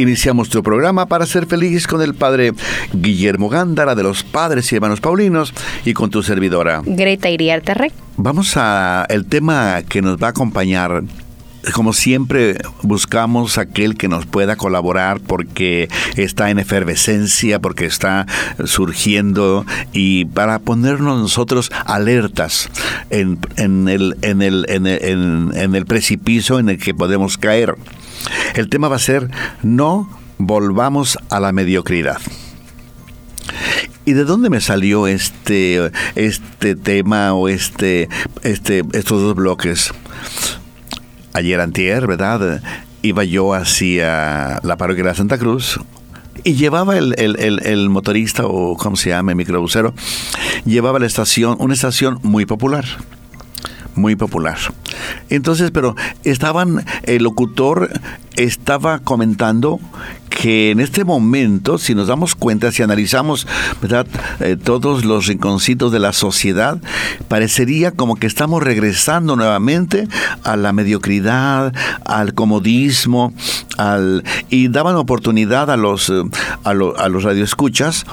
Iniciamos tu programa para ser feliz con el Padre Guillermo Gándara de los Padres y Hermanos Paulinos y con tu servidora. Greta Iriarte Rey. Vamos a el tema que nos va a acompañar como siempre buscamos aquel que nos pueda colaborar porque está en efervescencia, porque está surgiendo y para ponernos nosotros alertas en, el, en, el, en, el, en el precipicio en el que podemos caer. El tema va a ser no volvamos a la mediocridad. ¿Y de dónde me salió este, este tema o este, este, estos dos bloques? ayer antier, ¿verdad? Iba yo hacia la parroquia de Santa Cruz, y llevaba el, el, motorista o como se llama, el microbusero, llevaba la estación, una estación muy popular muy popular. Entonces, pero estaban, el locutor estaba comentando que en este momento, si nos damos cuenta, si analizamos ¿verdad? Eh, todos los rinconcitos de la sociedad, parecería como que estamos regresando nuevamente a la mediocridad, al comodismo, al, y daban oportunidad a los, eh, a, a los radioescuchas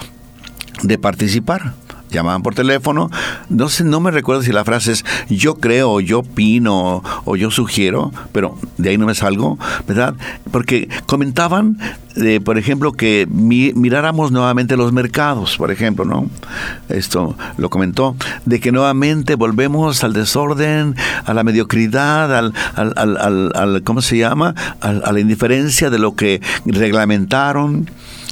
de participar llamaban por teléfono. No sé, no me recuerdo si la frase es yo creo, yo opino o yo sugiero, pero de ahí no me salgo, ¿verdad? Porque comentaban, eh, por ejemplo, que miráramos nuevamente los mercados, por ejemplo, ¿no? Esto lo comentó, de que nuevamente volvemos al desorden, a la mediocridad, al, al, al, ¿cómo se llama? a la indiferencia de lo que reglamentaron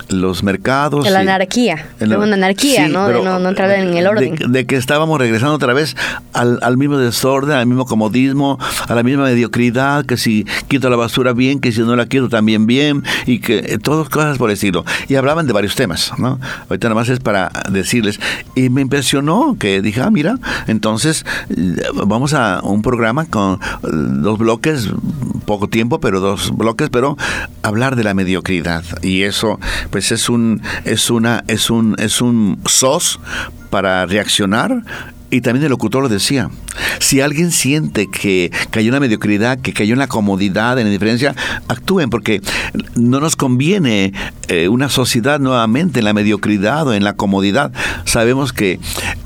los mercados. la anarquía. una anarquía, ¿no? de no, entrar en el orden. De, que estábamos regresando otra vez al, mismo desorden, al mismo comodismo, a la misma mediocridad, que si quito la basura bien, que si no la quito también bien, y que eh, todas cosas por el estilo. Y hablaban de varios temas, ¿no? Ahorita nada más es para decirles. Y me impresionó que dije, ah, mira, entonces eh, vamos a un programa con eh, dos bloques, poco tiempo, pero dos bloques, pero hablar de la mediocridad. Y eso pues es un es una es un es un sos para reaccionar y también el locutor lo decía. Si alguien siente que, hay una mediocridad, que hay una comodidad, en la diferencia, actúen, porque no nos conviene eh, una sociedad nuevamente en la mediocridad o en la comodidad. Sabemos que,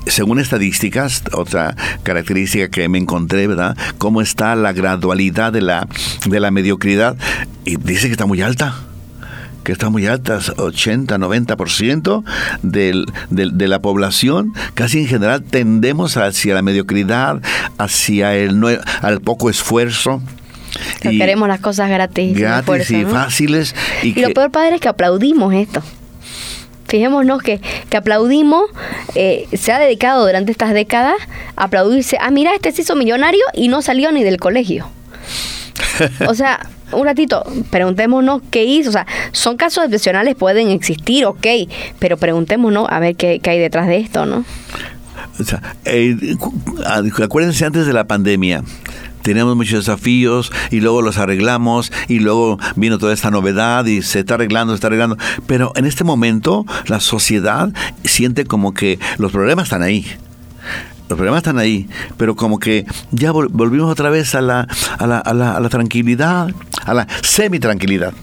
según estadísticas, otra característica que me encontré, ¿verdad? Cómo está la gradualidad de la, de la mediocridad. Y dice que está muy alta que está muy alta, 80, 90% del, del, de la población, casi en general tendemos hacia la mediocridad, hacia el, al poco esfuerzo. y queremos las cosas gratis. Gratis y fáciles. Y, lo peor, padre, es que aplaudimos esto. Fijémonos que, que aplaudimos, eh, se ha dedicado durante estas décadas a aplaudirse, ah, mira, este se hizo millonario y no salió ni del colegio. O sea, un ratito, preguntémonos qué hizo. O sea, son casos excepcionales, pueden existir, ok, pero preguntémonos a ver qué, hay detrás de esto, ¿no? O sea, eh, acuérdense antes de la pandemia, teníamos muchos desafíos y luego los arreglamos y luego vino toda esta novedad y se está arreglando, se está arreglando. Pero en este momento la sociedad siente como que los problemas están ahí los problemas están ahí, pero como que ya volvimos otra vez a la, a la, a la, a la tranquilidad, a la semi-tranquilidad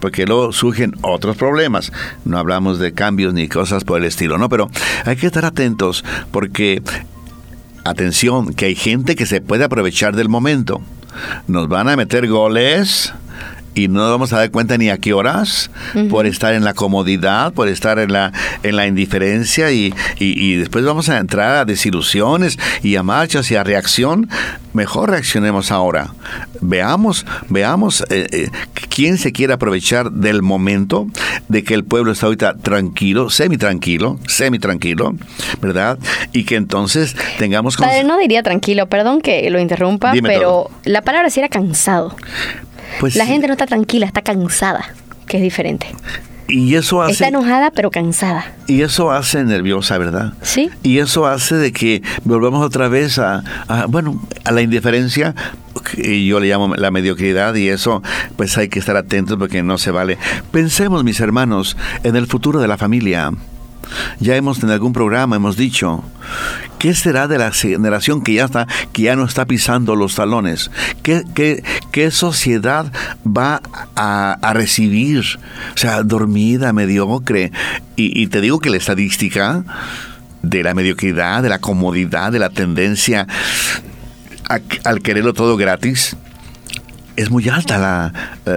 porque luego surgen otros problemas. No hablamos de cambios ni cosas por el estilo, ¿no? Pero hay que estar atentos porque, atención, que hay gente que se puede aprovechar del momento. Nos van a meter goles y no nos vamos a dar cuenta ni a qué horas por estar en la comodidad, por estar en la, en la indiferencia y, y, después vamos a entrar a desilusiones y a marchas y a reacción. Mejor reaccionemos ahora. Veamos, veamos eh, eh, quién se quiere aprovechar del momento de que el pueblo está ahorita tranquilo, semi tranquilo, semi tranquilo, ¿verdad? Y que entonces tengamos... Padre, no diría tranquilo, perdón que lo interrumpa, pero la palabra sí era cansado. Pues la gente no está tranquila, está cansada, que es diferente. Y eso hace... Está enojada pero cansada. Y eso hace nerviosa, ¿verdad? Sí. Y eso hace de que volvamos otra vez a, a, bueno, a la indiferencia, que yo le llamo la mediocridad, y eso pues hay que estar atentos porque no se vale. Pensemos, mis hermanos, en el futuro de la familia. Ya hemos en algún programa hemos dicho, ¿qué será de la generación que ya está, que ya no está pisando los talones? ¿Qué, qué, qué sociedad va a, a, recibir? O sea, dormida, mediocre. Y, y te digo que la estadística de la mediocridad, de la comodidad, de la tendencia al quererlo todo gratis, es muy alta la,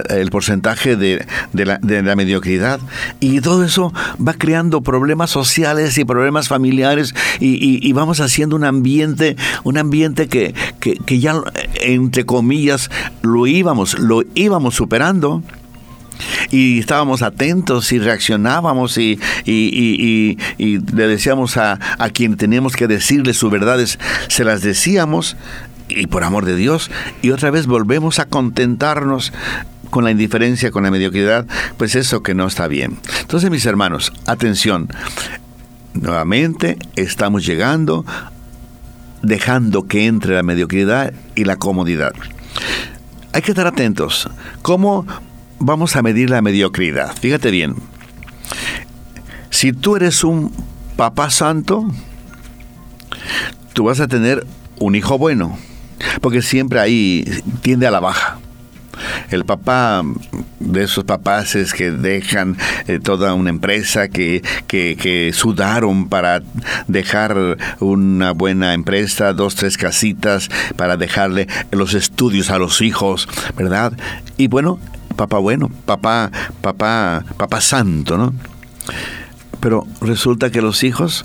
el porcentaje de, de, la, mediocridad. Y todo eso va creando problemas sociales y problemas familiares y, y, y vamos haciendo un ambiente, un ambiente que, que, que, ya, entre comillas, lo íbamos, lo íbamos superando. Y estábamos atentos y reaccionábamos y, y, y le decíamos a, a quien teníamos que decirle sus verdades, se las decíamos y por amor de Dios, y otra vez volvemos a contentarnos con la indiferencia, con la mediocridad, pues eso que no está bien. Entonces, mis hermanos, atención, nuevamente estamos llegando, dejando que entre la mediocridad y la comodidad. Hay que estar atentos. ¿Cómo vamos a medir la mediocridad? Fíjate bien. Si tú eres un papá santo, tú vas a tener un hijo bueno porque siempre ahí tiende a la baja. El papá de esos papás es que dejan eh, toda una empresa que, que, que, sudaron para dejar una buena empresa, dos, tres casitas, para dejarle los estudios a los hijos, ¿verdad? Y bueno, papá bueno, papá, papá, papá santo, ¿no? Pero resulta que los hijos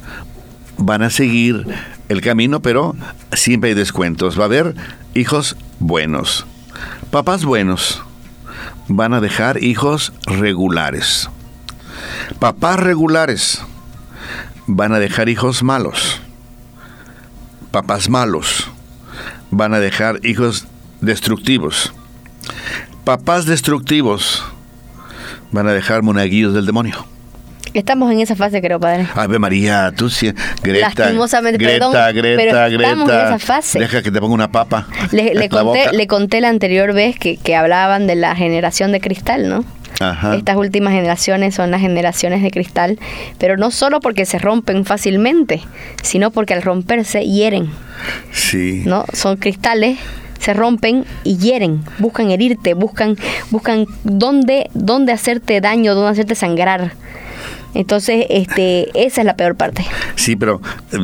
van a seguir el camino, pero siempre hay descuentos. Va a haber hijos buenos. Papás buenos van a dejar hijos regulares. Papás regulares van a dejar hijos malos. Papás malos van a dejar hijos destructivos. Papás destructivos van a dejar monaguillos del demonio. Estamos en esa fase, creo, padre. Ave María, tú sí. Greta. Lastimosamente, Greta, perdón, Greta, pero Greta. estamos en esa fase. Deja que te ponga una papa. Le, conté, boca. le conté la anterior vez que, que hablaban de la generación de cristal, ¿no? Ajá. Estas últimas generaciones son las generaciones de cristal, pero no solo porque se rompen fácilmente, sino porque al romperse hieren, Sí. ¿no? Son cristales se rompen y hieren, buscan herirte, buscan buscan dónde dónde hacerte daño, dónde hacerte sangrar. Entonces, este, esa es la peor parte. Sí, pero eh,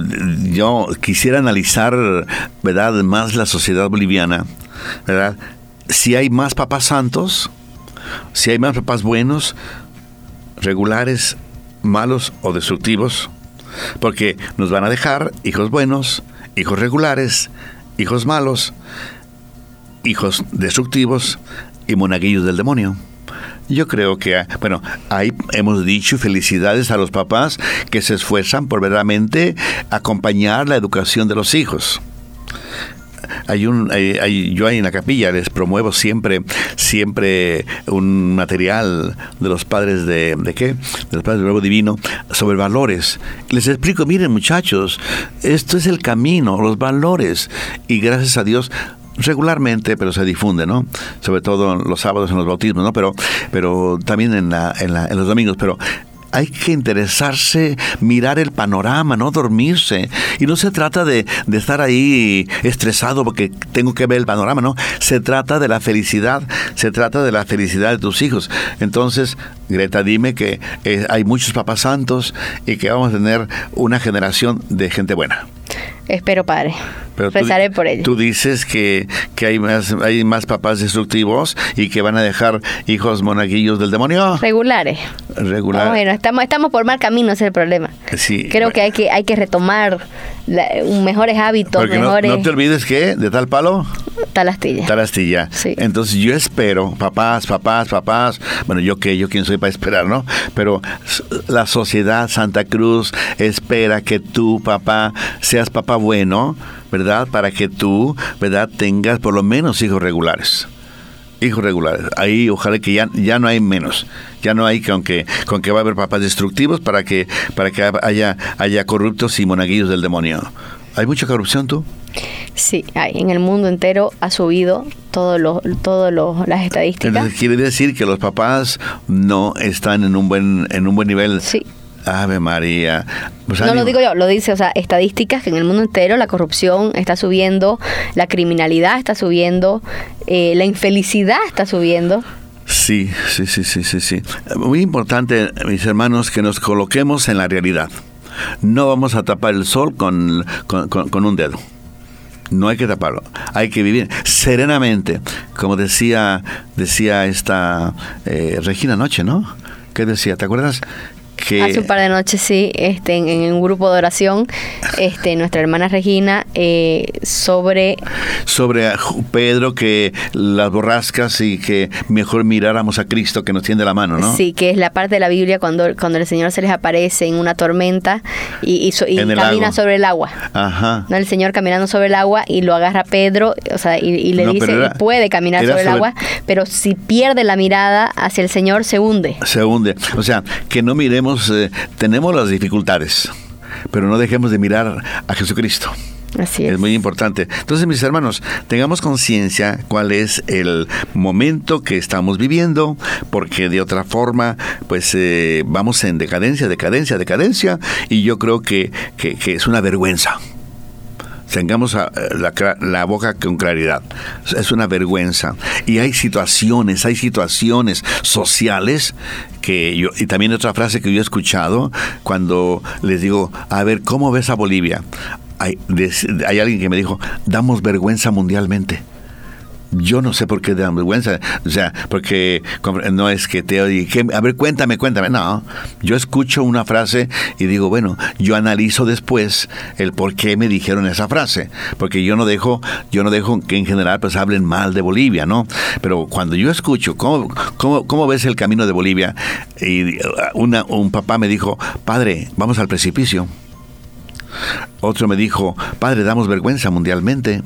yo quisiera analizar, ¿verdad?, más la sociedad boliviana, ¿verdad? Si hay más papás santos, si hay más papás buenos, regulares, malos o destructivos, porque nos van a dejar hijos buenos, hijos regulares, hijos malos, hijos destructivos y monaguillos del demonio. Yo creo que, bueno, ahí hemos dicho felicidades a los papás que se esfuerzan por verdaderamente acompañar la educación de los hijos. Hay un, hay, yo ahí en la capilla les promuevo siempre, siempre un material de los padres de, ¿de qué? De los padres del nuevo divino sobre valores. Les explico, miren muchachos, esto es el camino, los valores. Y gracias a Dios regularmente, pero se difunde, ¿no? Sobre todo los sábados en los bautismos, ¿no? Pero, pero también en, la, en, la, en los domingos, pero hay que interesarse, mirar el panorama, no dormirse. Y no se trata de, de, estar ahí estresado porque tengo que ver el panorama, no. Se trata de la felicidad, se trata de la felicidad de tus hijos. Entonces, Greta, dime que eh, hay muchos papás santos y que vamos a tener una generación de gente buena. Espero, Padre. Pero Rezaré tú, por ello. Tú dices que, que hay, más, hay más papás destructivos y que van a dejar hijos monaguillos del demonio. Regulares. Regular. bueno, estamos, estamos por mal camino, es el problema. Sí, Creo bueno. que hay que hay que retomar la, mejores hábitos, Porque mejores... no, no, te olvides que de tal palo... Tal astilla. Tal astilla. Sí. Entonces yo espero, papás, papás, papás, bueno, yo qué, yo quién soy para esperar, ¿no? Pero la sociedad Santa Cruz espera que tú, papá, seas papá bueno, ¿verdad? Para que tú, ¿verdad? Tengas por lo menos hijos regulares. hijos regulares. Ahí ojalá que ya, ya no hay menos. Ya no hay que aunque con que va a haber papás destructivos para que para que haya haya corruptos y monaguillos del demonio. ¿Hay mucha corrupción tú? Sí, hay. En el mundo entero ha subido todas todo las estadísticas. quiere decir que los papás no están en un buen en un buen nivel. Sí. Ave María. Pues no lo digo yo, lo dice, o sea, estadísticas que en el mundo entero la corrupción está subiendo, la criminalidad está subiendo, eh, la infelicidad está subiendo. Sí, sí, sí, sí, sí, sí. Muy importante, mis hermanos, que nos coloquemos en la realidad. No vamos a tapar el sol con, con, un dedo. No hay que taparlo. Hay que vivir serenamente. Como decía, decía esta eh, Regina Noche, ¿no? ¿Qué decía? ¿Te acuerdas? Hace un par de noches, sí, este, en, un grupo de oración, este, nuestra hermana Regina, eh, sobre... Sobre Pedro, que las borrascas y que mejor miráramos a Cristo que nos tiende la mano, ¿no? Sí, que es la parte de la Biblia cuando, cuando el Señor se les aparece en una tormenta y, camina sobre el agua. Ajá. ¿No? El Señor caminando sobre el agua y lo agarra Pedro, o sea, y, le dice, puede caminar sobre el agua, pero si pierde la mirada hacia el Señor, se hunde. Se hunde. O sea, que no miremos eh, tenemos las dificultades, pero no dejemos de mirar a Jesucristo. Así es. es. muy importante. Entonces, mis hermanos, tengamos conciencia cuál es el momento que estamos viviendo, porque de otra forma, pues eh, vamos en decadencia, decadencia, decadencia, y yo creo que, que, que es una vergüenza tengamos ah, la, boca con claridad. Es una vergüenza. Y hay situaciones, hay situaciones sociales que yo, y también otra frase que yo he escuchado cuando les digo, a ver, ¿cómo ves a Bolivia? Hay, hay alguien que me dijo, damos vergüenza mundialmente yo no sé por qué da vergüenza. O sea, porque no es que te oye, a ver, cuéntame, cuéntame. No, yo escucho una frase y digo, bueno, yo analizo después el por qué me dijeron esa frase. Porque yo no dejo, yo no dejo que en general pues hablen mal de Bolivia, ¿no? Pero cuando yo escucho, ¿cómo, cómo, cómo ves el camino de Bolivia? Y una, un papá me dijo, padre, vamos al precipicio. Otro me dijo, padre, damos vergüenza mundialmente.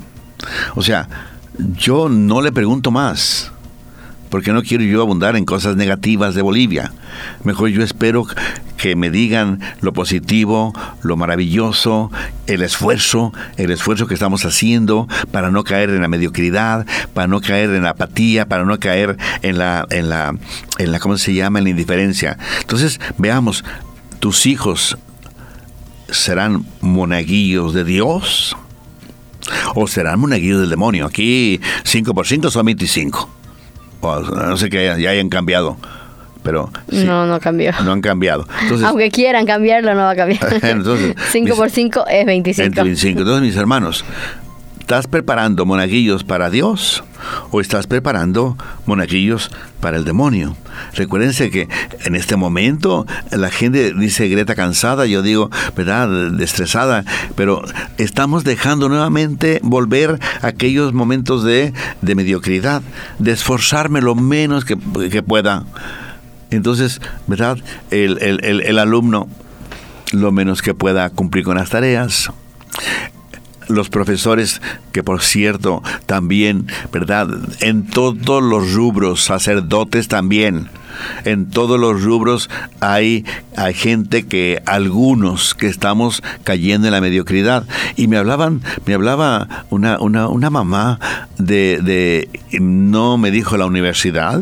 O sea, yo no le pregunto más, porque no quiero yo abundar en cosas negativas de Bolivia. Mejor yo espero que me digan lo positivo, lo maravilloso, el esfuerzo, el esfuerzo que estamos haciendo para no caer en la mediocridad, para no caer en la apatía, para no caer en la, en la, en la, ¿cómo se llama? En la indiferencia. Entonces, veamos, tus hijos serán monaguillos de Dios o serán monaguillos del demonio. Aquí 5 por 5 son 25. O no sé que ya hayan cambiado. Pero no, no cambió. No han cambiado. Aunque quieran cambiarlo, no va a cambiar. Entonces, 5 por 5 es 25. 25. Entonces, mis hermanos, ¿Estás preparando monaguillos para Dios o estás preparando monaguillos para el demonio? Recuérdense que en este momento la gente dice Greta cansada, yo digo, ¿verdad? Estresada, pero estamos dejando nuevamente volver aquellos momentos de, mediocridad, de esforzarme lo menos que, pueda. Entonces, ¿verdad? El, el alumno lo menos que pueda cumplir con las tareas los profesores, que por cierto, también, ¿verdad? En todos los rubros, sacerdotes también. En todos los rubros hay, hay gente que, algunos que estamos cayendo en la mediocridad. Y me hablaban, me hablaba una, una, una mamá de, de, no me dijo la universidad,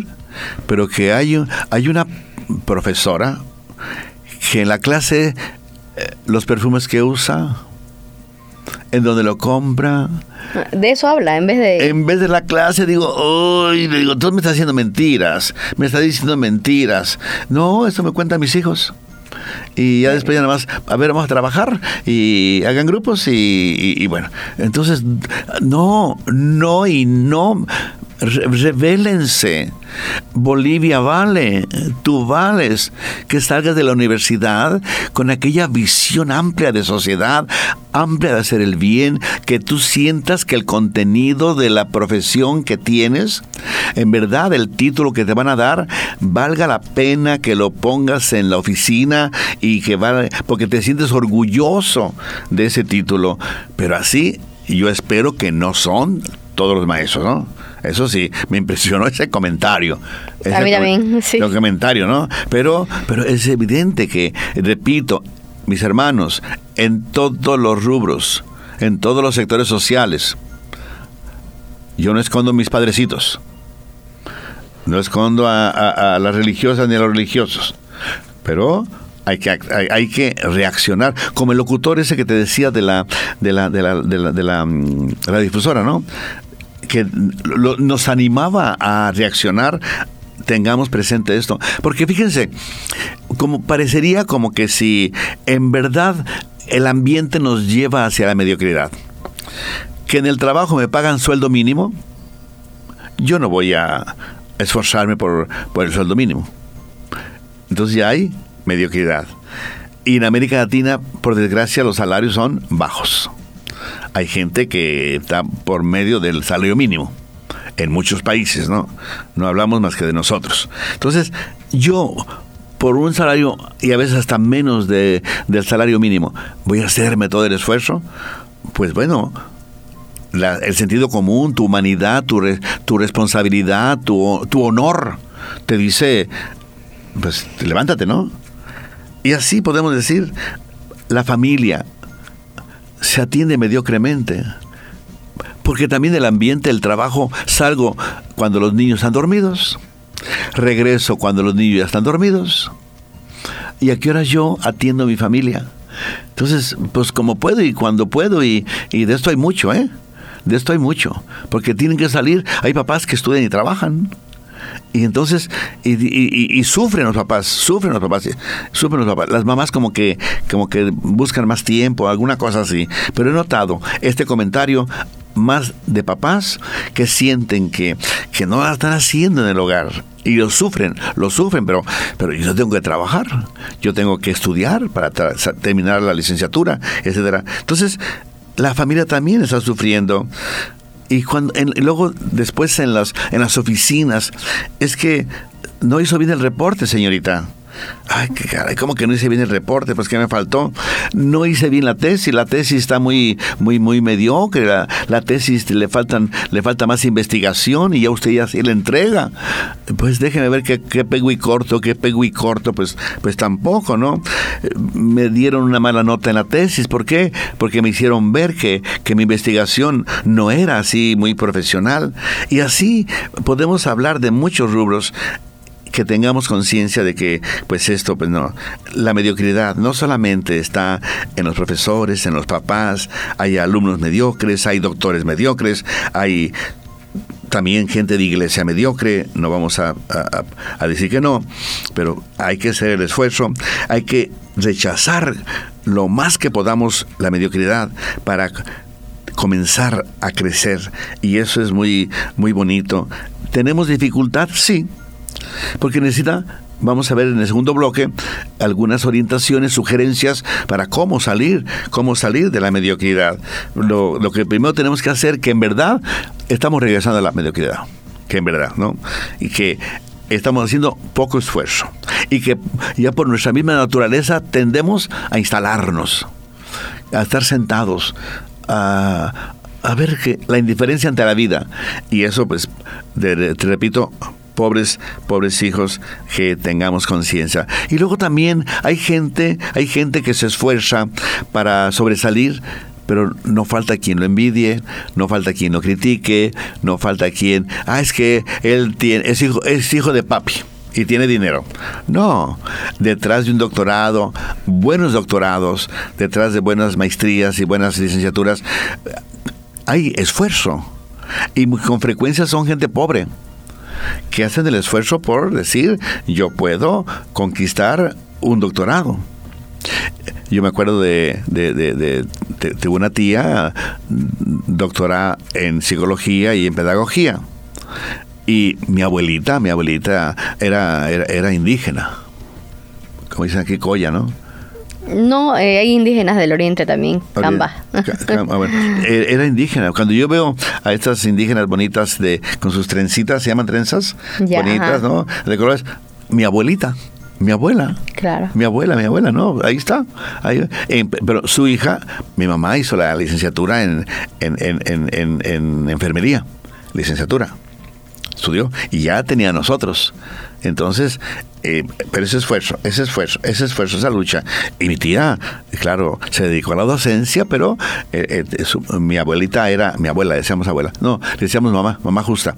pero que hay, hay una profesora que en la clase eh, los perfumes que usa, en donde lo compra. De eso habla, en vez de... En vez de la clase, digo, uy, digo, tú me estás haciendo mentiras, me estás diciendo mentiras. No, eso me cuentan mis hijos. Y ya después ya nada más, a ver, vamos a trabajar y hagan grupos y, y bueno. Entonces, no, no y no revélense. Bolivia vale, tú vales, que salgas de la universidad con aquella visión amplia de sociedad, amplia de hacer el bien, que tú sientas que el contenido de la profesión que tienes, en verdad el título que te van a dar, valga la pena que lo pongas en la oficina y que vale, porque te sientes orgulloso de ese título, pero así yo espero que no son todos los maestros, ¿no? Eso sí, me impresionó ese comentario. a mí también, sí. El comentario, ¿no? Pero, pero es evidente que, repito, mis hermanos, en todos los rubros, en todos los sectores sociales, yo no escondo mis padrecitos. No escondo a, las religiosas ni a los religiosos. Pero hay que, hay, que reaccionar. Como el locutor ese que te decía de la, de la, de la, de la, mm, difusora, ¿no? Que nos animaba a reaccionar tengamos presente esto. Porque fíjense, como parecería como que si en verdad el ambiente nos lleva hacia la mediocridad. Que en el trabajo me pagan sueldo mínimo, yo no voy a esforzarme por, por el sueldo mínimo. Entonces ya hay mediocridad. Y en América Latina, por desgracia, los salarios son bajos. Hay gente que está por medio del salario mínimo en muchos países, ¿no? No hablamos más que de nosotros. Entonces, yo por un salario y a veces hasta menos de, del salario mínimo, voy a hacerme todo el esfuerzo, pues bueno, el sentido común, tu humanidad, tu, tu responsabilidad, tu, tu honor, te dice, pues levántate, ¿no? Y así podemos decir, la familia se atiende mediocremente. Porque también el ambiente, el trabajo, salgo cuando los niños están dormidos, regreso cuando los niños ya están dormidos. ¿Y a qué hora yo atiendo a mi familia? Entonces, pues como puedo y cuando puedo, y, y de esto hay mucho, ¿eh? De esto hay mucho, porque tienen que salir, hay papás que estudian y trabajan. Y entonces, y, sufren los papás, sufren los papás, sufren los papás. Las mamás como que, como que buscan más tiempo, alguna cosa así. Pero he notado este comentario más de papás que sienten que, que no la están haciendo en el hogar. Y lo sufren, lo sufren, pero, pero yo tengo que trabajar, yo tengo que estudiar para terminar la licenciatura, etcétera. Entonces, la familia también está sufriendo y cuando luego después en las en las oficinas es que no hizo bien el reporte, señorita. Ay, qué caray, ¿cómo que no hice bien el reporte? Pues que me faltó. No hice bien la tesis, la tesis está muy, muy, muy mediocre, la, tesis le faltan, le falta más investigación y ya usted ya se le entrega. Pues déjeme ver qué, qué pego y corto, qué pego y corto, pues, pues tampoco, ¿no? Me dieron una mala nota en la tesis, ¿por qué? Porque me hicieron ver que, que mi investigación no era así muy profesional. Y así podemos hablar de muchos rubros que tengamos conciencia de que, pues esto, pues no, la mediocridad no solamente está en los profesores, en los papás, hay alumnos mediocres, hay doctores mediocres, hay también gente de iglesia mediocre, no vamos a, a, decir que no, pero hay que hacer el esfuerzo, hay que rechazar lo más que podamos la mediocridad para comenzar a crecer y eso es muy muy bonito. ¿Tenemos dificultad? Sí, porque necesita vamos a ver en el segundo bloque algunas orientaciones, sugerencias para cómo salir, cómo salir de la mediocridad. Lo, que primero tenemos que hacer, que en verdad estamos regresando a la mediocridad, que en verdad, ¿no? Y que estamos haciendo poco esfuerzo y que ya por nuestra misma naturaleza tendemos a instalarnos, a estar sentados, a, ver que la indiferencia ante la vida y eso pues te repito pobres, pobres hijos, que tengamos conciencia. Y luego también hay gente, hay gente que se esfuerza para sobresalir, pero no falta quien lo envidie, no falta quien lo critique, no falta quien, ah, es que él tiene, es hijo, es hijo de papi y tiene dinero. No, detrás de un doctorado, buenos doctorados, detrás de buenas maestrías y buenas licenciaturas, hay esfuerzo. Y con frecuencia son gente pobre que hacen el esfuerzo por decir, yo puedo conquistar un doctorado. Yo me acuerdo de, de, una tía doctora en psicología y en pedagogía. Y mi abuelita, mi abuelita era, era, era indígena. Como dicen aquí, coya, ¿no? No, eh, hay indígenas del oriente también, Camba. Eh, era indígena. Cuando yo veo a estas indígenas bonitas de con sus trencitas, se llaman trenzas, bonitas, ¿no? De colores. Mi abuelita, Mi abuela. Claro. Mi abuela, mi abuela, no, ahí está. Ahí, eh, pero su hija, mi mamá hizo la licenciatura en, en, en, en, en enfermería, licenciatura. Estudió y ya tenía nosotros. Entonces, eh, pero ese esfuerzo, ese esfuerzo, ese esfuerzo, esa lucha. Y mi tía, claro, se dedicó a la docencia, pero eh, eh, mi abuelita era, mi abuela, decíamos abuela, no, decíamos mamá, mamá justa,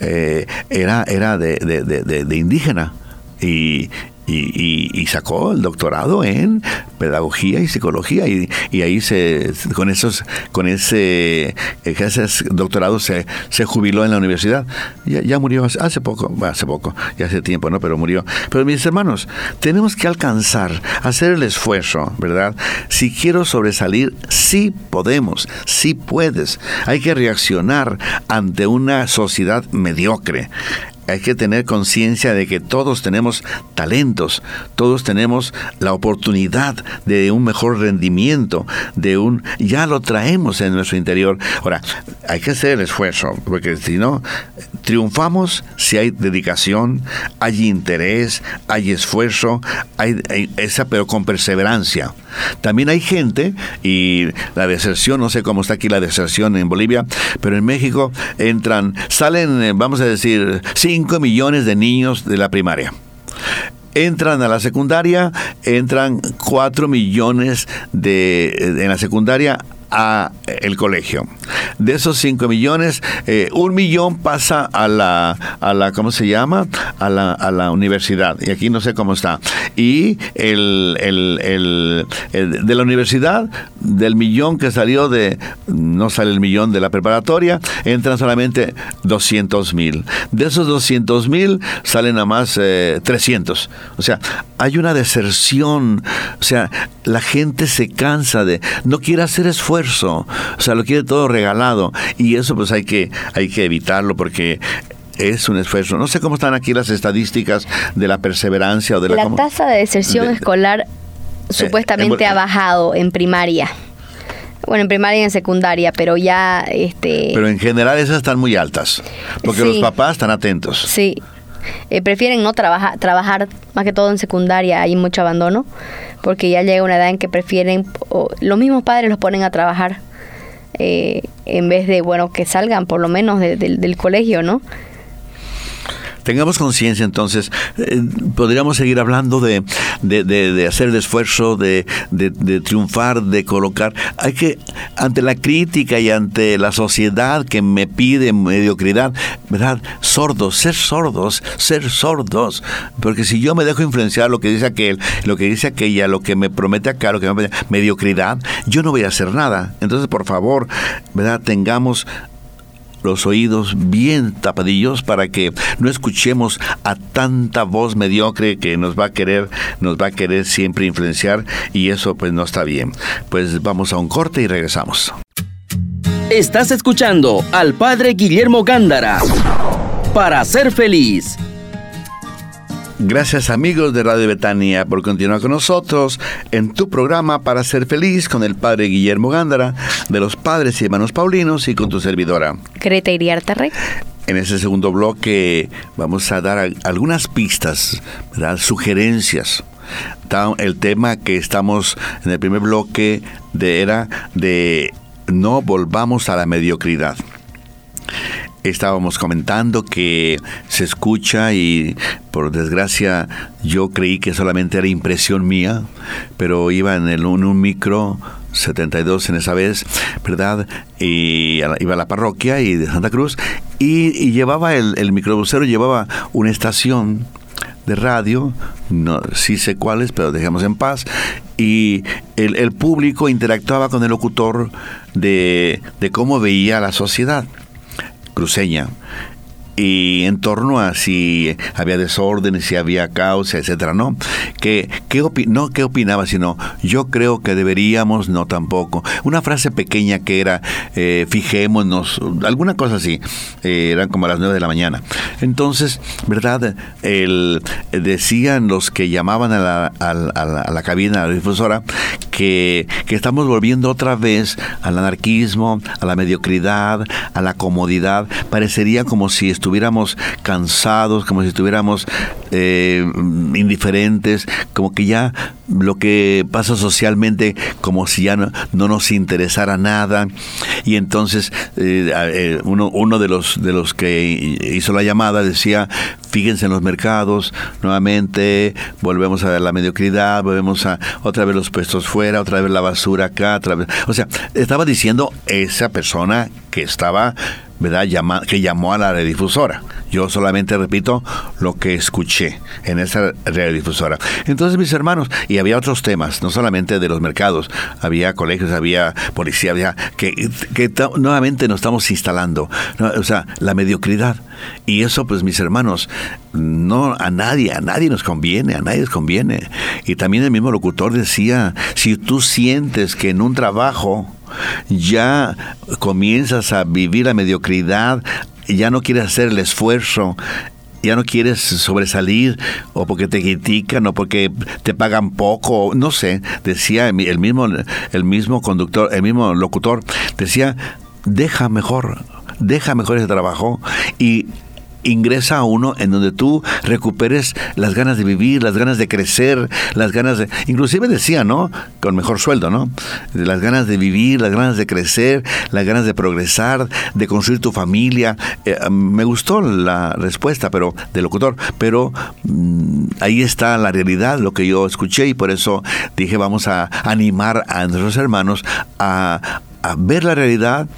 era, era de- de- de- de indígena. Y, y, y- y sacó el doctorado en pedagogía y psicología y, ahí se con esos con ese ese doctorado se, se jubiló en la universidad. Ya, ya murió hace, poco hace poco ya hace tiempo no pero murió. Pero mis hermanos tenemos que alcanzar hacer el esfuerzo verdad si quiero sobresalir sí podemos sí puedes. Hay que reaccionar ante una sociedad mediocre hay que tener conciencia de que todos tenemos talentos, todos tenemos la oportunidad de un mejor rendimiento, de un ya lo traemos en nuestro interior. Ahora, hay que hacer el esfuerzo, porque si no triunfamos si hay dedicación, hay interés, hay esfuerzo, hay, esa pero con perseverancia. También hay gente y la deserción, no sé cómo está aquí la deserción en Bolivia, pero en México entran, salen, eh, vamos a decir, 5 millones de niños de la primaria. Entran a la secundaria, entran 4 millones de, en la secundaria a el colegio. De esos 5 millones, eh, un millón pasa a la, a la, ¿cómo se llama? A la, a la universidad. Y aquí no sé cómo está. Y el, el, el- de la universidad, del millón que salió de, no sale el millón de la preparatoria, entran solamente 200 mil. De esos 200 mil salen a más eh, 300. O sea, hay una deserción. O sea, la gente se cansa de, no quiere hacer esfuerzo. O sea, lo quiere todo regalado. Y eso pues hay que, hay que evitarlo porque es un esfuerzo. No sé cómo están aquí las estadísticas de la perseverancia o de la... La tasa de deserción de- escolar supuestamente en- ha bajado en primaria. Bueno, en primaria y en secundaria, pero ya este Pero en general esas están muy altas. Porque Sí. los papás están atentos. sí eh, prefieren no trabajar trabajar más que todo en secundaria, hay mucho abandono, porque ya llega una edad en que prefieren o los mismos padres los ponen a trabajar eh, en vez de bueno que salgan por lo menos de- del- del colegio, ¿no? Tengamos conciencia entonces, eh, podríamos seguir hablando de, de- de- hacer el esfuerzo, de triunfar, de colocar. Hay que, ante la crítica y ante la sociedad que me pide mediocridad, ¿verdad? Sordos, ser sordos, ser sordos. Porque si yo me dejo influenciar lo que dice aquel, lo que dice aquella, lo que me promete acá, lo que me promete mediocridad, yo no voy a hacer nada. Entonces, por favor, ¿verdad? Tengamos los oídos bien tapadillos para que no escuchemos a tanta voz mediocre que nos va a querer, nos va a querer siempre influenciar y eso pues no está bien. Pues vamos a un corte y regresamos. Estás escuchando al Padre Guillermo Gándara para ser feliz. Gracias amigos de Radio Betania por continuar con nosotros en tu programa para ser feliz con el Padre Guillermo Gándara de los Padres y Hermanos Paulinos y con tu servidora. Greta Iriarte Rey. En ese segundo bloque vamos a dar al- algunas pistas, ¿verdad? sugerencias. El tema que estamos en el primer bloque de, era de no volvamos a la mediocridad. Estábamos comentando que se escucha y por desgracia yo creí que solamente era impresión mía, pero iba en, el, en un micro 72 en esa vez, ¿verdad? Y iba a la parroquia y de Santa Cruz y, y llevaba el, el microbusero, llevaba una estación de radio, no sí sé cuáles, pero dejemos en paz, y el, el público interactuaba con el locutor de, de cómo veía la sociedad cruceña y en torno a si había desorden, si había caos, etcétera, ¿no? Que, opi- no qué opinaba, sino yo creo que deberíamos, no tampoco. Una frase pequeña que era eh, fijémonos, alguna cosa así, eh, eran como a las nueve de la mañana. Entonces, ¿verdad? El, decían los que llamaban a la, a a la cabina, a la difusora, que, que estamos volviendo otra vez al anarquismo, a la mediocridad, a la comodidad. Parecería como si estuviéramos estuviéramos cansados, como si estuviéramos eh, indiferentes, como que ya lo que pasa socialmente, como si ya no, nos interesara nada. Y entonces eh, eh, uno, uno de los de los que hizo la llamada decía, fíjense en los mercados, nuevamente volvemos a ver la mediocridad, volvemos a otra vez los puestos fuera, otra vez la basura acá, otra vez. O sea, estaba diciendo esa persona que estaba ¿verdad? Llama, que llamó a la radiodifusora. Yo solamente repito lo que escuché en esa radiodifusora. Entonces, mis hermanos, y había otros temas, no solamente de los mercados, había colegios, había policía, había que, que nuevamente nos estamos instalando, o sea, la mediocridad. Y eso, pues, mis hermanos, no a nadie, a nadie nos conviene, a nadie nos conviene. Y también el mismo locutor decía, si tú sientes que en un trabajo ya comienzas a vivir la mediocridad, ya no quieres hacer el esfuerzo, ya no quieres sobresalir o porque te critican o porque te pagan poco, no sé, decía el mismo el mismo conductor, el mismo locutor decía, deja mejor deja mejor ese trabajo y ingresa a uno en donde tú recuperes las ganas de vivir, las ganas de crecer, las ganas de... Inclusive decía, ¿no? Con mejor sueldo, ¿no? Las ganas de vivir, las ganas de crecer, las ganas de progresar, de construir tu familia. Eh, me gustó la respuesta pero del locutor, pero mm, ahí está la realidad, lo que yo escuché y por eso dije vamos a animar a nuestros hermanos a, a ver la realidad,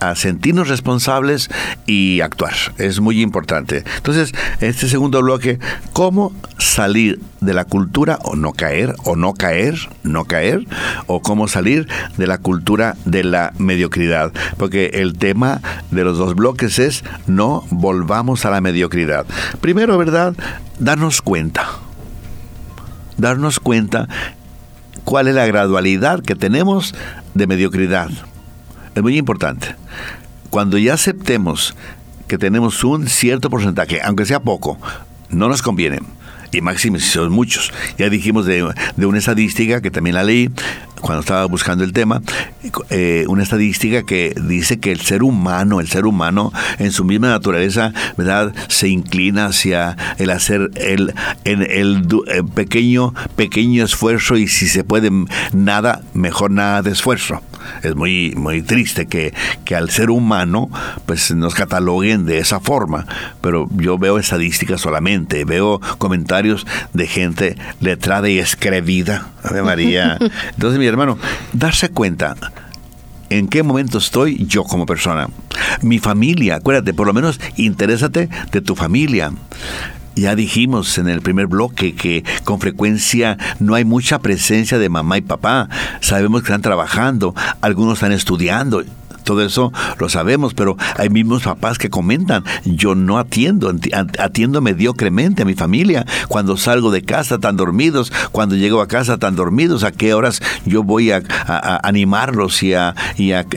a sentirnos responsables y actuar. Es muy importante. Entonces, este segundo bloque, ¿cómo salir de la cultura o no caer, o no caer, no caer, o cómo salir de la cultura de la mediocridad? Porque el tema de los dos bloques es no volvamos a la mediocridad. Primero, ¿verdad? Darnos cuenta. Darnos cuenta cuál es la gradualidad que tenemos de mediocridad. Es muy importante. Cuando ya aceptemos que tenemos un cierto porcentaje, aunque sea poco, no nos conviene. Y máximo si son muchos. Ya dijimos de, una estadística que también la leí, cuando estaba buscando el tema, eh, una estadística que dice que el ser humano, el ser humano en su misma naturaleza, ¿verdad? Se inclina hacia el hacer el, el, el, eh, pequeño, pequeño esfuerzo y si se puede nada, mejor nada de esfuerzo. Es muy, muy triste que, que al ser humano pues nos cataloguen de esa forma, pero yo veo estadísticas solamente, veo comentarios de gente letrada y escribida, Ave María. Entonces, mi hermano, darse cuenta en qué momento estoy yo como persona. Mi familia, acuérdate, por lo menos interésate de tu familia. Ya dijimos en el primer bloque que con frecuencia no hay mucha presencia de mamá y papá. Sabemos que están trabajando, algunos están estudiando todo eso lo sabemos, pero hay mismos papás que comentan, yo no atiendo, atiendo mediocremente a mi familia, cuando salgo de casa tan dormidos, cuando llego a casa tan dormidos, a qué horas yo voy a, animarlos y a,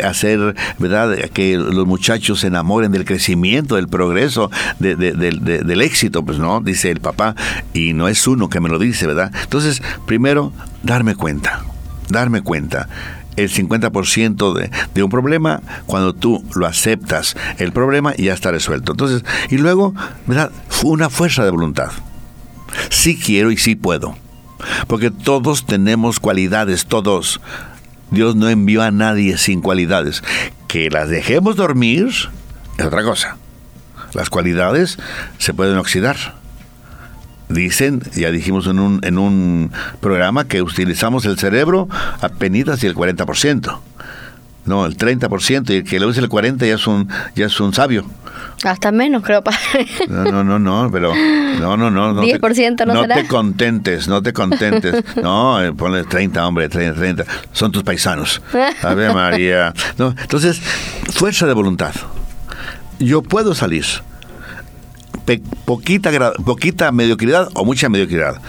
hacer, ¿verdad?, que los muchachos se enamoren del crecimiento, del progreso, del éxito, pues no, dice el papá, y no es uno que me lo dice, ¿verdad? Entonces, primero, darme cuenta, darme cuenta el 50% de, de un problema, cuando tú lo aceptas, el problema ya está resuelto. Entonces, y luego, ¿verdad? Una fuerza de voluntad. Sí quiero y sí puedo. Porque todos tenemos cualidades, todos. Dios no envió a nadie sin cualidades. Que las dejemos dormir es otra cosa. Las cualidades se pueden oxidar Dicen, ya dijimos en un, en un programa, que utilizamos el cerebro apenas y el 40%. No, el 30%, y el que le use el 40% ya es un, ya es un sabio. Hasta menos, creo. No, no, no, no, pero no, no, no. no 10% te, no No te contentes, no te contentes. No, eh, ponle 30, hombre, 30, 30. Son tus paisanos. A ver, María. No, entonces, fuerza de voluntad. Yo puedo salir poquita, poquita mediocridad o mucha mediocridad.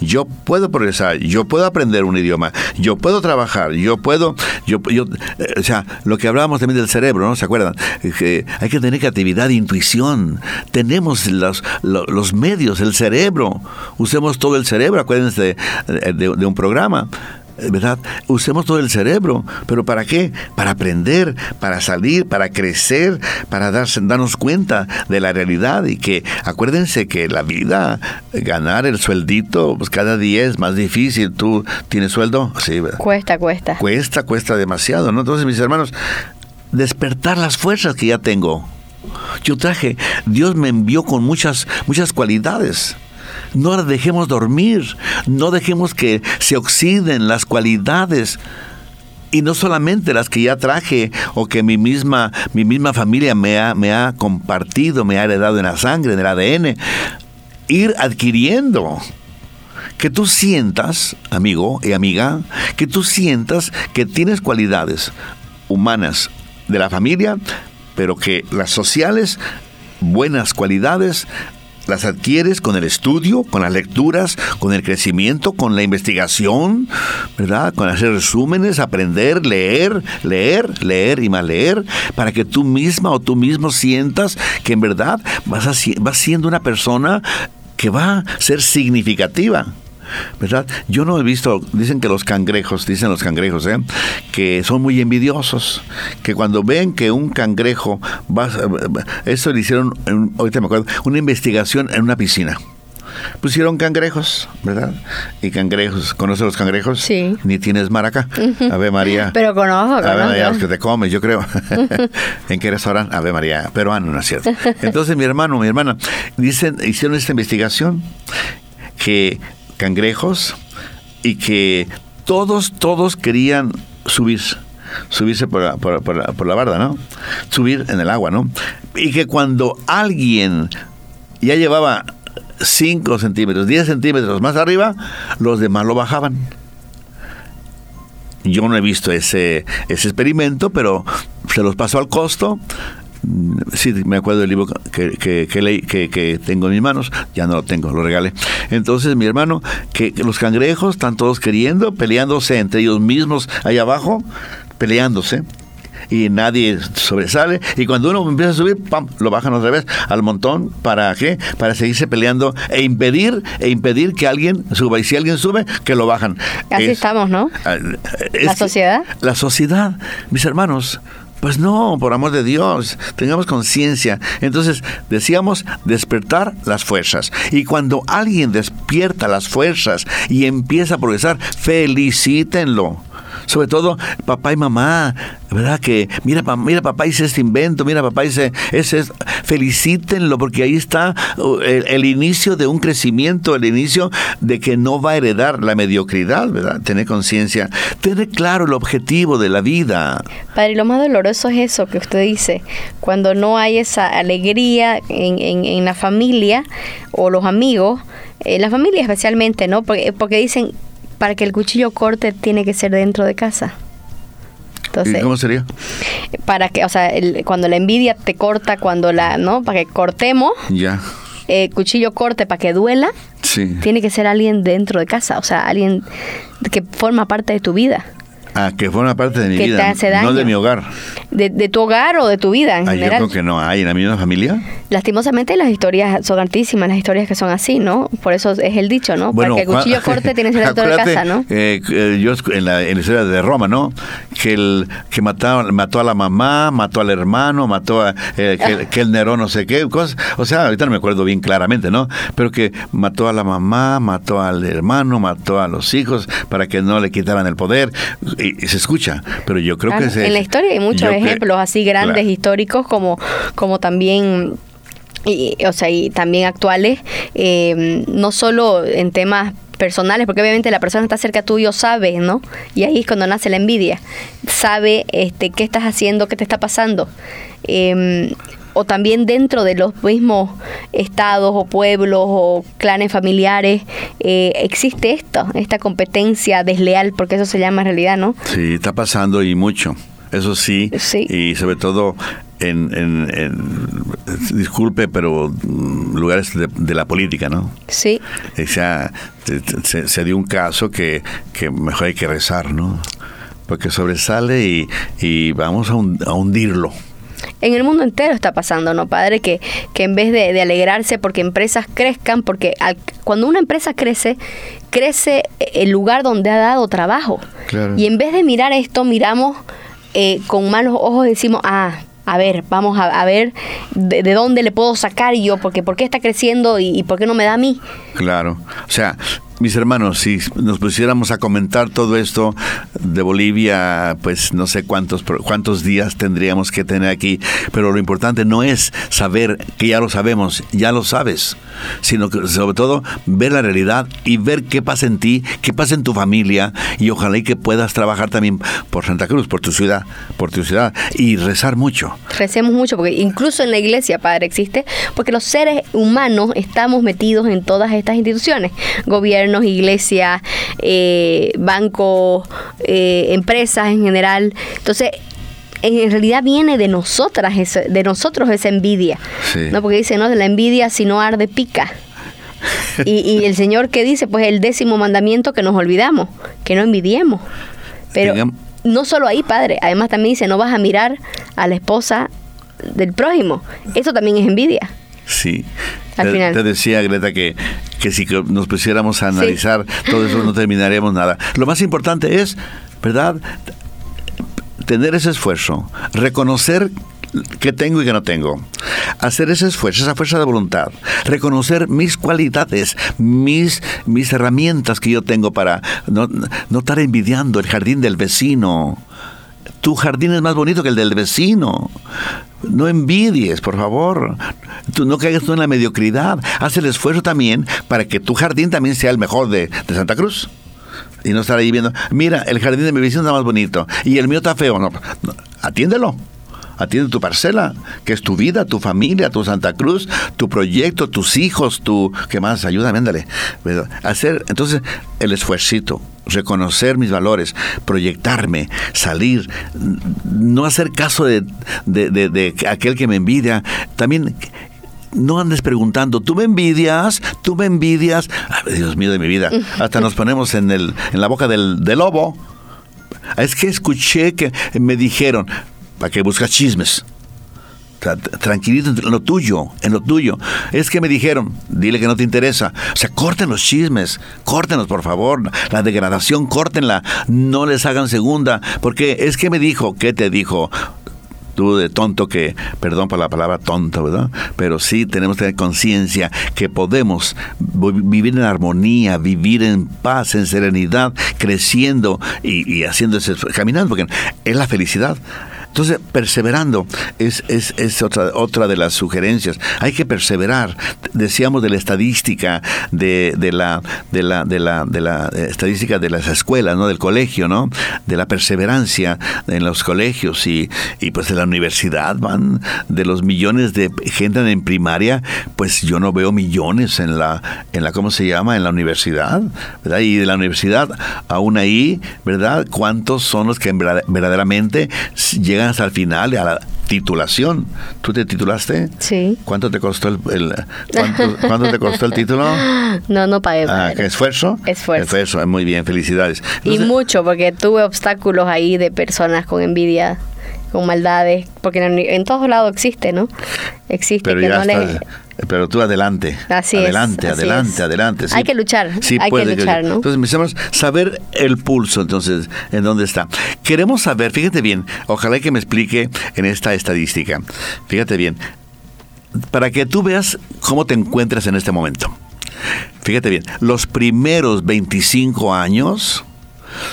Yo puedo progresar, yo puedo aprender un idioma, yo puedo trabajar, yo puedo, yo, yo eh, o sea, lo que hablábamos también del cerebro, ¿no? ¿Se acuerdan? Que hay que tener creatividad, intuición. Tenemos los, los, medios, el cerebro. Usemos todo el cerebro, acuérdense de, de un programa ¿verdad? Usemos todo el cerebro, pero ¿para qué? Para aprender, para salir, para crecer, para darse, darnos cuenta de la realidad y que acuérdense que la vida, ganar el sueldito, pues cada día es más difícil. ¿Tú tienes sueldo? Sí. Cuesta, cuesta. Cuesta, cuesta demasiado, ¿no? Entonces, mis hermanos, despertar las fuerzas que ya tengo. Yo traje, Dios me envió con muchas, muchas cualidades. No las dejemos dormir, no dejemos que se oxiden las cualidades y no solamente las que ya traje o que mi misma, mi misma familia me ha, me ha compartido, me ha heredado en la sangre, en el ADN, ir adquiriendo. Que tú sientas, amigo y amiga, que tú sientas que tienes cualidades humanas de la familia, pero que las sociales, buenas cualidades, las adquieres con el estudio, con las lecturas, con el crecimiento, con la investigación, ¿verdad? Con hacer resúmenes, aprender, leer, leer, leer y más leer, para que tú misma o tú mismo sientas que en verdad vas, vas siendo una persona que va a ser significativa. ¿Verdad? Yo no he visto, dicen que los cangrejos, dicen los cangrejos, ¿eh? que son muy envidiosos, que cuando ven que un cangrejo va, eso le hicieron, ahorita me acuerdo, una investigación en una piscina pusieron cangrejos, ¿verdad? Y cangrejos, ¿conoces los cangrejos? Sí. Ni tienes mar acá. Ave María. Pero conozco, conozco. Ave María, los que te comes, yo creo. ¿En qué restaurante? Ave María, peruano, ¿no es cierto? Entonces mi hermano, mi hermana, dicen, hicieron esta investigación que cangrejos y que todos, todos querían subir subirse por la, por, la, barda, ¿no? Subir en el agua, ¿no? Y que cuando alguien ya llevaba 5 centímetros, 10 centímetros más arriba, los demás lo bajaban. Yo no he visto ese, ese experimento, pero se los pasó al costo Sí, me acuerdo del libro que, que, que, que, tengo en mis manos, ya no lo tengo, lo regalé. Entonces, mi hermano, que, los cangrejos están todos queriendo, peleándose entre ellos mismos ahí abajo, peleándose y nadie sobresale. Y cuando uno empieza a subir, ¡pam! lo bajan otra vez al montón. ¿Para qué? Para seguirse peleando e impedir, e impedir que alguien suba. Y si alguien sube, que lo bajan. Así estamos, ¿no? La sociedad. La sociedad, mis hermanos. Pues no, por amor de Dios, tengamos conciencia. Entonces, decíamos despertar las fuerzas. Y cuando alguien despierta las fuerzas y empieza a progresar, felicítenlo sobre todo papá y mamá, ¿verdad? Que mira, mira papá hice este invento, mira papá hice ese, felicítenlo porque ahí está uh, el, inicio de un crecimiento, el inicio de que no va a heredar la mediocridad, ¿verdad? Tener conciencia, tener claro el objetivo de la vida. Padre, lo más doloroso es eso que usted dice, cuando no hay esa alegría en, en, la familia o los amigos, en la familia especialmente, ¿no? Porque, porque dicen, para que el cuchillo corte tiene que ser dentro de casa. Entonces, ¿Y cómo sería? Para que, o sea, cuando la envidia te corta, cuando la, ¿no? Para que cortemos. Ya. Eh, cuchillo corte para que duela. Sí. Tiene que ser alguien dentro de casa, o sea, alguien que forma parte de tu vida. Ah, que forma parte de mi vida, no de mi hogar. De, tu hogar o de tu vida en ah, general. Yo creo que no hay en la misma familia. Lastimosamente las historias son altísimas, las historias que son así, ¿no? Por eso es el dicho, ¿no? Para que el cuchillo corte tiene que ser dentro de casa, ¿no? Eh, eh, yo en la, en la, historia de Roma, ¿no? Que el que mató, mató a la mamá, mató al hermano, mató a eh, que, que, el Nerón no sé qué, cosas. O sea, ahorita no me acuerdo bien claramente, ¿no? Pero que mató a la mamá, mató al hermano, mató a los hijos para que no le quitaran el poder. Y, se escucha, pero yo creo que en la historia hay muchos ejemplos así grandes históricos como como también y, o sea, y también actuales, eh, no solo en temas personales, porque obviamente la persona que está cerca tuyo sabe, ¿no? Y ahí es cuando nace la envidia. Sabe este, qué estás haciendo, qué te está pasando. Eh, o también dentro de los mismos estados o pueblos o clanes familiares eh, existe esto, esta competencia desleal, porque eso se llama en realidad, ¿no? Sí, está pasando y mucho. Eso sí, sí. y sobre todo en, en, disculpe, pero mm, lugares de, la política, ¿no? Sí. O sea, se, dio un caso que, que mejor hay que rezar, ¿no? Porque sobresale y, y vamos a hundirlo En el mundo entero está pasando, ¿no, padre? Que, que en vez de, de alegrarse porque empresas crezcan, porque al- cuando una empresa crece, crece el lugar donde ha dado trabajo. Claro. Y en vez de mirar esto, miramos eh, con malos ojos y decimos, ah, a ver, vamos a, a ver de, de dónde le puedo sacar yo, porque por qué está creciendo y, y por qué no me da a mí. Claro. O sea, mis hermanos, si nos pusiéramos a comentar todo esto de Bolivia, pues no sé cuántos cuántos días tendríamos que tener aquí, pero lo importante no es saber que ya lo sabemos, ya lo sabes, sino que sobre todo ver la realidad y ver qué pasa en ti, qué pasa en tu familia y ojalá y que puedas trabajar también por Santa Cruz, por tu ciudad, por tu ciudad y rezar mucho. Recemos mucho, porque incluso en la iglesia, Padre, existe, porque los seres humanos estamos metidos en todas estas instituciones, gobiernos, iglesias, eh, bancos, eh, empresas en general. Entonces, en realidad viene de nosotras, de nosotros esa envidia. Sí. ¿no? Porque dice, no, de la envidia si no arde pica. Y, y el Señor que dice, pues el décimo mandamiento que nos olvidamos, que no envidiemos. Pero no solo ahí, Padre, además también dice, no vas a mirar a la esposa del prójimo. Eso también es envidia. Sí. Al te, final. te decía, Greta, que, que si nos pusiéramos a analizar todo eso no terminaríamos nada. Lo más importante es, ¿verdad? Tener ese esfuerzo, reconocer que tengo y que no tengo, hacer ese esfuerzo, esa fuerza de voluntad, reconocer mis cualidades, mis, mis herramientas que yo tengo para no, no estar envidiando el jardín del vecino. Tu jardín es más bonito que el del vecino. No envidies, por favor. Tú no caigas tú en la mediocridad. Haz el esfuerzo también para que tu jardín también sea el mejor de, de Santa Cruz. Y no estar ahí viendo, mira, el jardín de mi vecino está más bonito y el mío está feo. Atiéndelo. Atiende tu parcela, que es tu vida, tu familia, tu Santa Cruz, tu proyecto, tus hijos, tu... ¿Qué más? Ayúdame, ándale. Hacer, entonces, el esfuercito, reconocer mis valores, proyectarme, salir, no hacer caso de, de- de- de aquel que me envidia. También no andes preguntando, ¿tú me envidias? ¿Tú me envidias? Ay, Dios mío de mi vida. Hasta nos ponemos en, el, en la boca del, del lobo. Es que escuché que me dijeron, ¿para qué buscas chismes? Tra- Tranquilito en lo tuyo, en lo tuyo. Es que me dijeron, dile que no te interesa. O sea, corten los chismes, córtenlos por favor. La degradación, córtenla. No les hagan segunda. Porque es que me dijo, ¿qué te dijo? Tú de tonto que, perdón por la palabra tonto, ¿verdad? Pero sí tenemos que tener conciencia que podemos vi- vivir en armonía, vivir en paz, en serenidad, creciendo y, y haciendo ese, caminando, porque es la felicidad. Entonces, perseverando es, es, es otra, otra de las sugerencias. Hay que perseverar. Decíamos de la estadística, de, de la, de, la, de, la, de la eh, estadística de las escuelas, ¿no? del colegio, ¿no? de la perseverancia en los colegios y, y pues de la universidad, van de los millones de gente en primaria, pues yo no veo millones en la, en la ¿cómo se llama? En la universidad, ¿verdad? Y de la universidad, aún ahí, ¿verdad? ¿Cuántos son los que en verdad- verdaderamente s- llegan hasta el final, a la titulación? ¿Tú te titulaste? Sí. ¿Cuánto te costó el, el- cuánto, cuánto te costó el título? No, no pagué. Ah. ¿qué esfuerzo? Esfuerzo. Esfuerzo, muy bien, felicidades. Y Entonces, mucho, porque tuve obstáculos ahí de personas con envidia, con maldades, porque en, en todos lados existe, ¿no? Existe pero que ya no les... Pero tú adelante. Así es, adelante, así adelante, es. adelante. Hay que luchar, hay que luchar, ¿no? Entonces empezamos a saber el pulso, entonces, en dónde está. Queremos saber, fíjate bien, ojalá que me explique en esta estadística. Fíjate bien, para que tú veas cómo te encuentras en este momento. Fíjate bien, los primeros 25 años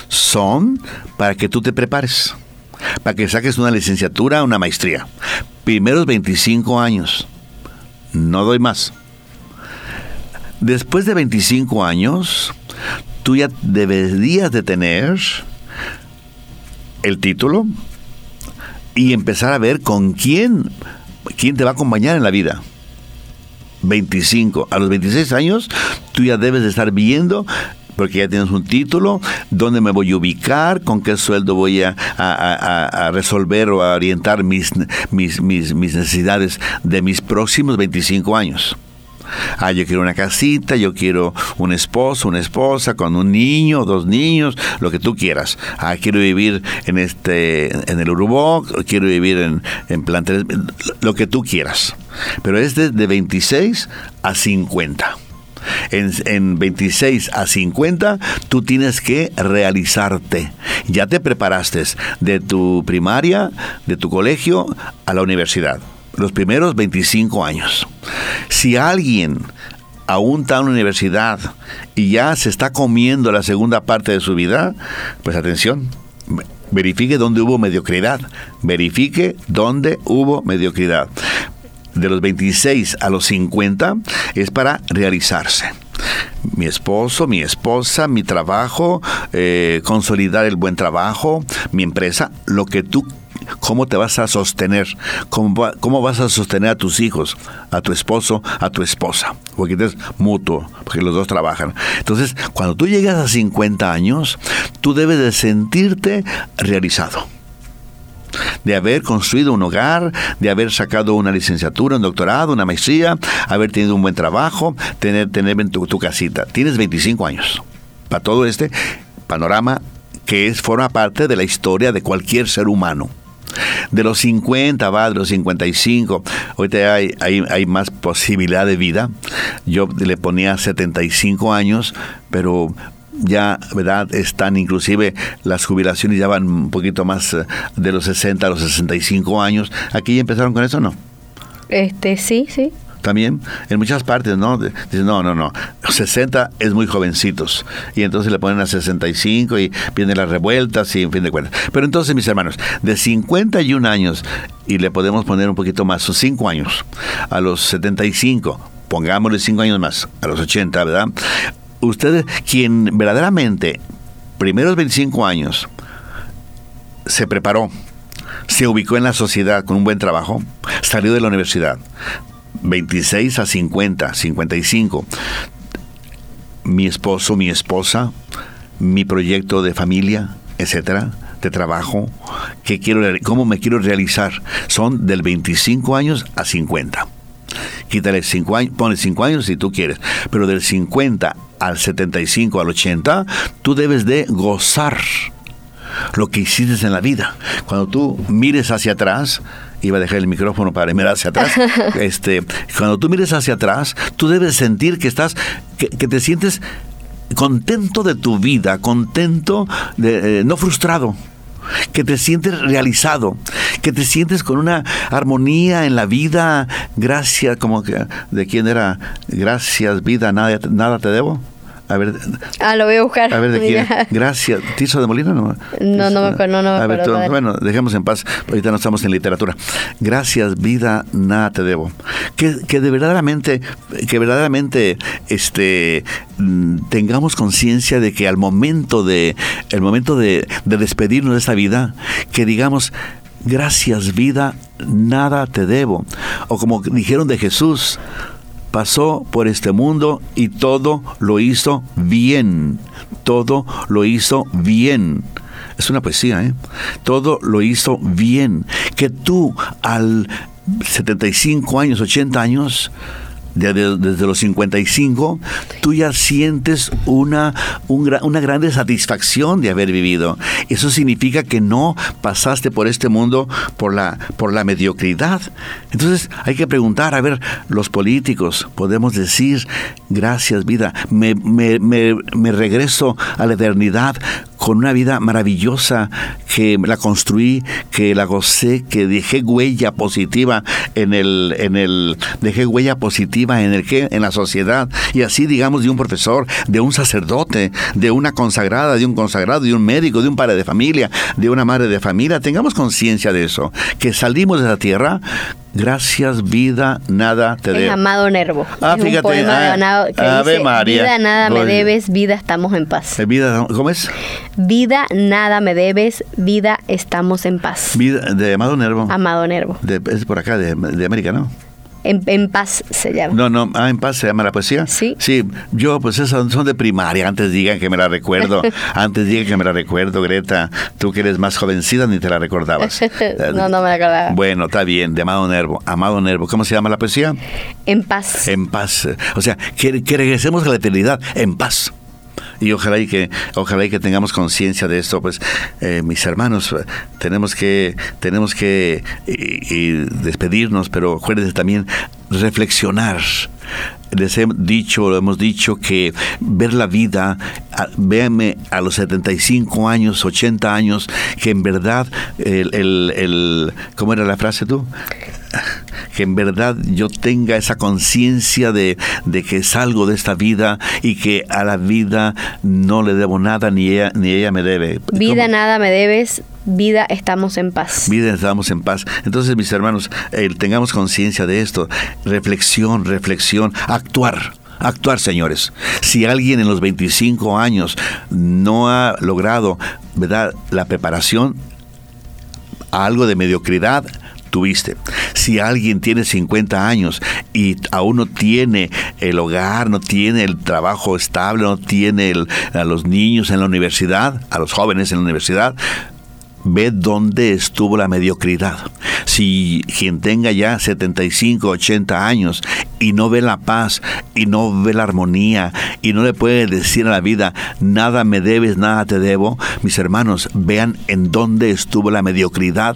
son para que tú te prepares, para que saques una licenciatura, una maestría. Primeros 25 años. No doy más. Después de 25 años, tú ya deberías de tener el título y empezar a ver con quién, quién te va a acompañar en la vida. 25. A los 26 años, tú ya debes de estar viendo porque ya tienes un título, dónde me voy a ubicar, con qué sueldo voy a, resolver o a orientar mis, mis, mis, necesidades de mis próximos 25 años. Ah, yo quiero una casita, yo quiero un esposo, una esposa, con un niño, dos niños, lo que tú quieras. Ah, quiero vivir en este, en el Urubó, quiero vivir en, en lo que tú quieras. Pero es de, de 26 a 50. En, en, 26 a 50 tú tienes que realizarte. Ya te preparaste de tu primaria, de tu colegio a la universidad. Los primeros 25 años. Si alguien aún está en la universidad y ya se está comiendo la segunda parte de su vida, pues atención, verifique dónde hubo mediocridad, verifique dónde hubo mediocridad. De los 26 a los 50 es para realizarse. Mi esposo, mi esposa, mi trabajo, eh, consolidar el buen trabajo, mi empresa, lo que tú ¿Cómo te vas a sostener? ¿Cómo, ¿Cómo, vas a sostener a tus hijos, a tu esposo, a tu esposa? Porque es mutuo, porque los dos trabajan. Entonces, cuando tú llegas a 50 años, tú debes de sentirte realizado de haber construido un hogar, de haber sacado una licenciatura, un doctorado, una maestría, haber tenido un buen trabajo, tener, tener tu, casita. Tienes 25 años. Para todo este panorama que es, forma parte de la historia de cualquier ser humano. De los 50 va, de los 55, ahorita hay, hay, hay, más posibilidad de vida. Yo le ponía 75 años, pero ya, ¿verdad? Están inclusive las jubilaciones ya van un poquito más eh, de los 60 a los 65 años. ¿Aquí ya empezaron con eso o no? Este, sí, sí también en muchas partes, ¿no? Dicen, no, no, no, 60 es muy jovencitos. Y entonces le ponen a 65 y vienen las revueltas y en fin de cuentas. Pero entonces, mis hermanos, de 51 años, y le podemos poner un poquito más, sus 5 años, a los 75, pongámosle 5 años más, a los 80, ¿verdad? Usted, quien verdaderamente, primeros 25 años, se preparó, se ubicó en la sociedad con un buen trabajo, salió de la universidad, 26 a 50, 55. Mi esposo, mi esposa, mi proyecto de familia, etcétera, de trabajo, que quiero, cómo me quiero realizar, son del 25 años a 50. Quítale 5 años, pone 5 años si tú quieres, pero del 50 al 75 al 80, tú debes de gozar lo que hiciste en la vida. Cuando tú mires hacia atrás, iba a dejar el micrófono para mirar hacia atrás. este, cuando tú mires hacia atrás, tú debes sentir que estás, que, que te sientes contento de tu vida, contento, de, eh, no frustrado que te sientes realizado, que te sientes con una armonía en la vida, gracias, como que, ¿de quién era? Gracias, vida, nada, nada te debo. A ver. Ah, lo voy a buscar. A ver, ¿de quién? Gracias. ¿Tizo de Molina? No, no, no me acuerdo. No, a ver, bueno, dejemos en paz. Ahorita no estamos en literatura. Gracias, vida, nada te debo. Que, que de verdaderamente, que verdaderamente este, tengamos conciencia de que al momento de, el momento de, de despedirnos de esta vida, que digamos, gracias, vida, nada te debo. O como dijeron de Jesús, pasó por este mundo y todo lo hizo bien. Todo lo hizo bien. Es una poesía, ¿eh? Todo lo hizo bien. Que tú al 75 años, 80 años, desde, desde, los 55, tú ya sientes una, un, una grande satisfacción de haber vivido. Eso significa que no pasaste por este mundo por la, por la mediocridad. Entonces hay que preguntar, a ver, los políticos, podemos decir, gracias vida, me, me, me, me regreso a la eternidad con una vida maravillosa que la construí, que la gocé, que dejé huella positiva en el, en el, dejé huella positiva en el que, en la sociedad, y así digamos de un profesor, de un sacerdote, de una consagrada, de un consagrado, de un médico, de un padre de familia, de una madre de familia, tengamos conciencia de eso, que salimos de la tierra Gracias, vida, nada te debo. Amado Nervo. Ah, fíjate. Ah, que Ave dice, María. Vida, nada me debes, vida, estamos en paz. Vida, ¿Cómo es? Vida, nada me debes, vida, estamos en paz. Vida, de Amado Nervo. Amado Nervo. De, es por acá, de, de América, ¿no? En, paz se llama. No, no, ah, en paz se llama la poesía. Sí. Sí, yo pues esas son de primaria, antes digan que me la recuerdo, antes digan que me la recuerdo, Greta, tú que eres más jovencita ni te la recordabas. no, no me la acordaba. Bueno, está bien, de Amado Nervo, Amado Nervo, ¿cómo se llama la poesía? En paz. En paz, o sea, que, que regresemos a la eternidad en paz y ojalá y que ojalá y que tengamos conciencia de esto pues eh, mis hermanos tenemos que tenemos que despedirnos pero acuérdense también reflexionar les he dicho, lo hemos dicho, que ver la vida, véanme a los 75 años, 80 años, que en verdad, el, el, el ¿cómo era la frase tú? que en verdad yo tenga esa conciencia de, de, que salgo de esta vida y que a la vida no le debo nada ni ella, ni ella me debe. Vida nada me debes, vida estamos en paz. Vida estamos en paz. Entonces, mis hermanos, tengamos conciencia de esto. Reflexión, reflexión, actuar. Actuar, señores. Si alguien en los 25 años no ha logrado, ¿verdad?, la preparación algo de mediocridad, tuviste. Si alguien tiene 50 años y aún no tiene el hogar, no tiene el trabajo estable, no tiene a los niños en la universidad, a los jóvenes en la universidad, ve dónde estuvo la mediocridad. Si quien tenga ya 75, 80 años y no ve la paz y no ve la armonía y no le puede decir a la vida, nada me debes, nada te debo, mis hermanos, vean en dónde estuvo la mediocridad.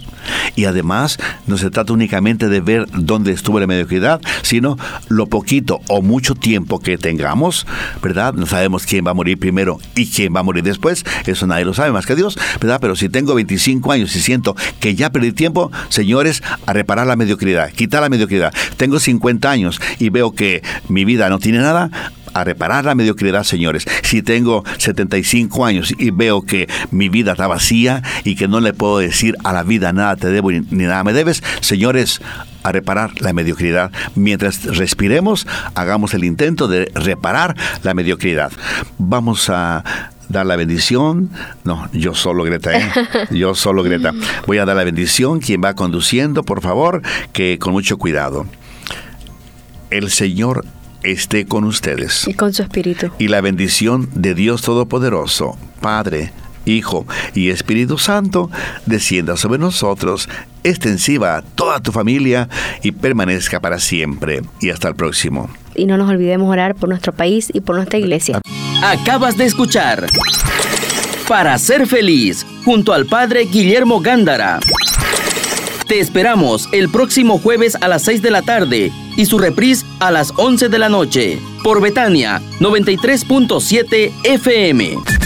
Y además, no se trata únicamente de ver dónde estuvo la mediocridad, sino lo poquito o mucho tiempo que tengamos, ¿verdad? No sabemos quién va a morir primero y quién va a morir después, eso nadie lo sabe más que Dios, ¿verdad? Pero si tengo 25 años y siento que ya perdí tiempo, señores, a reparar la mediocridad, quitar la mediocridad. Tengo 50 años y veo que mi vida no tiene nada, a reparar la mediocridad, señores. Si tengo 75 años y veo que mi vida está vacía y que no le puedo decir a la vida nada te debo ni, nada me debes, señores, a reparar la mediocridad. Mientras respiremos, hagamos el intento de reparar la mediocridad. Vamos a dar la bendición. No, yo solo, Greta, ¿eh? Yo solo, Greta. Voy a dar la bendición. Quien va conduciendo, por favor, que con mucho cuidado el Señor esté con ustedes. Y con su espíritu. Y la bendición de Dios Todopoderoso, Padre, Hijo y Espíritu Santo, descienda sobre nosotros, extensiva a toda tu familia y permanezca para siempre. Y hasta el próximo. Y no nos olvidemos orar por nuestro país y por nuestra iglesia. Acabas de escuchar Para ser feliz, junto al Padre Guillermo Gándara. Te esperamos el próximo jueves a las 6 de la tarde y su reprise a las 11 de la noche por Betania 93.7 FM.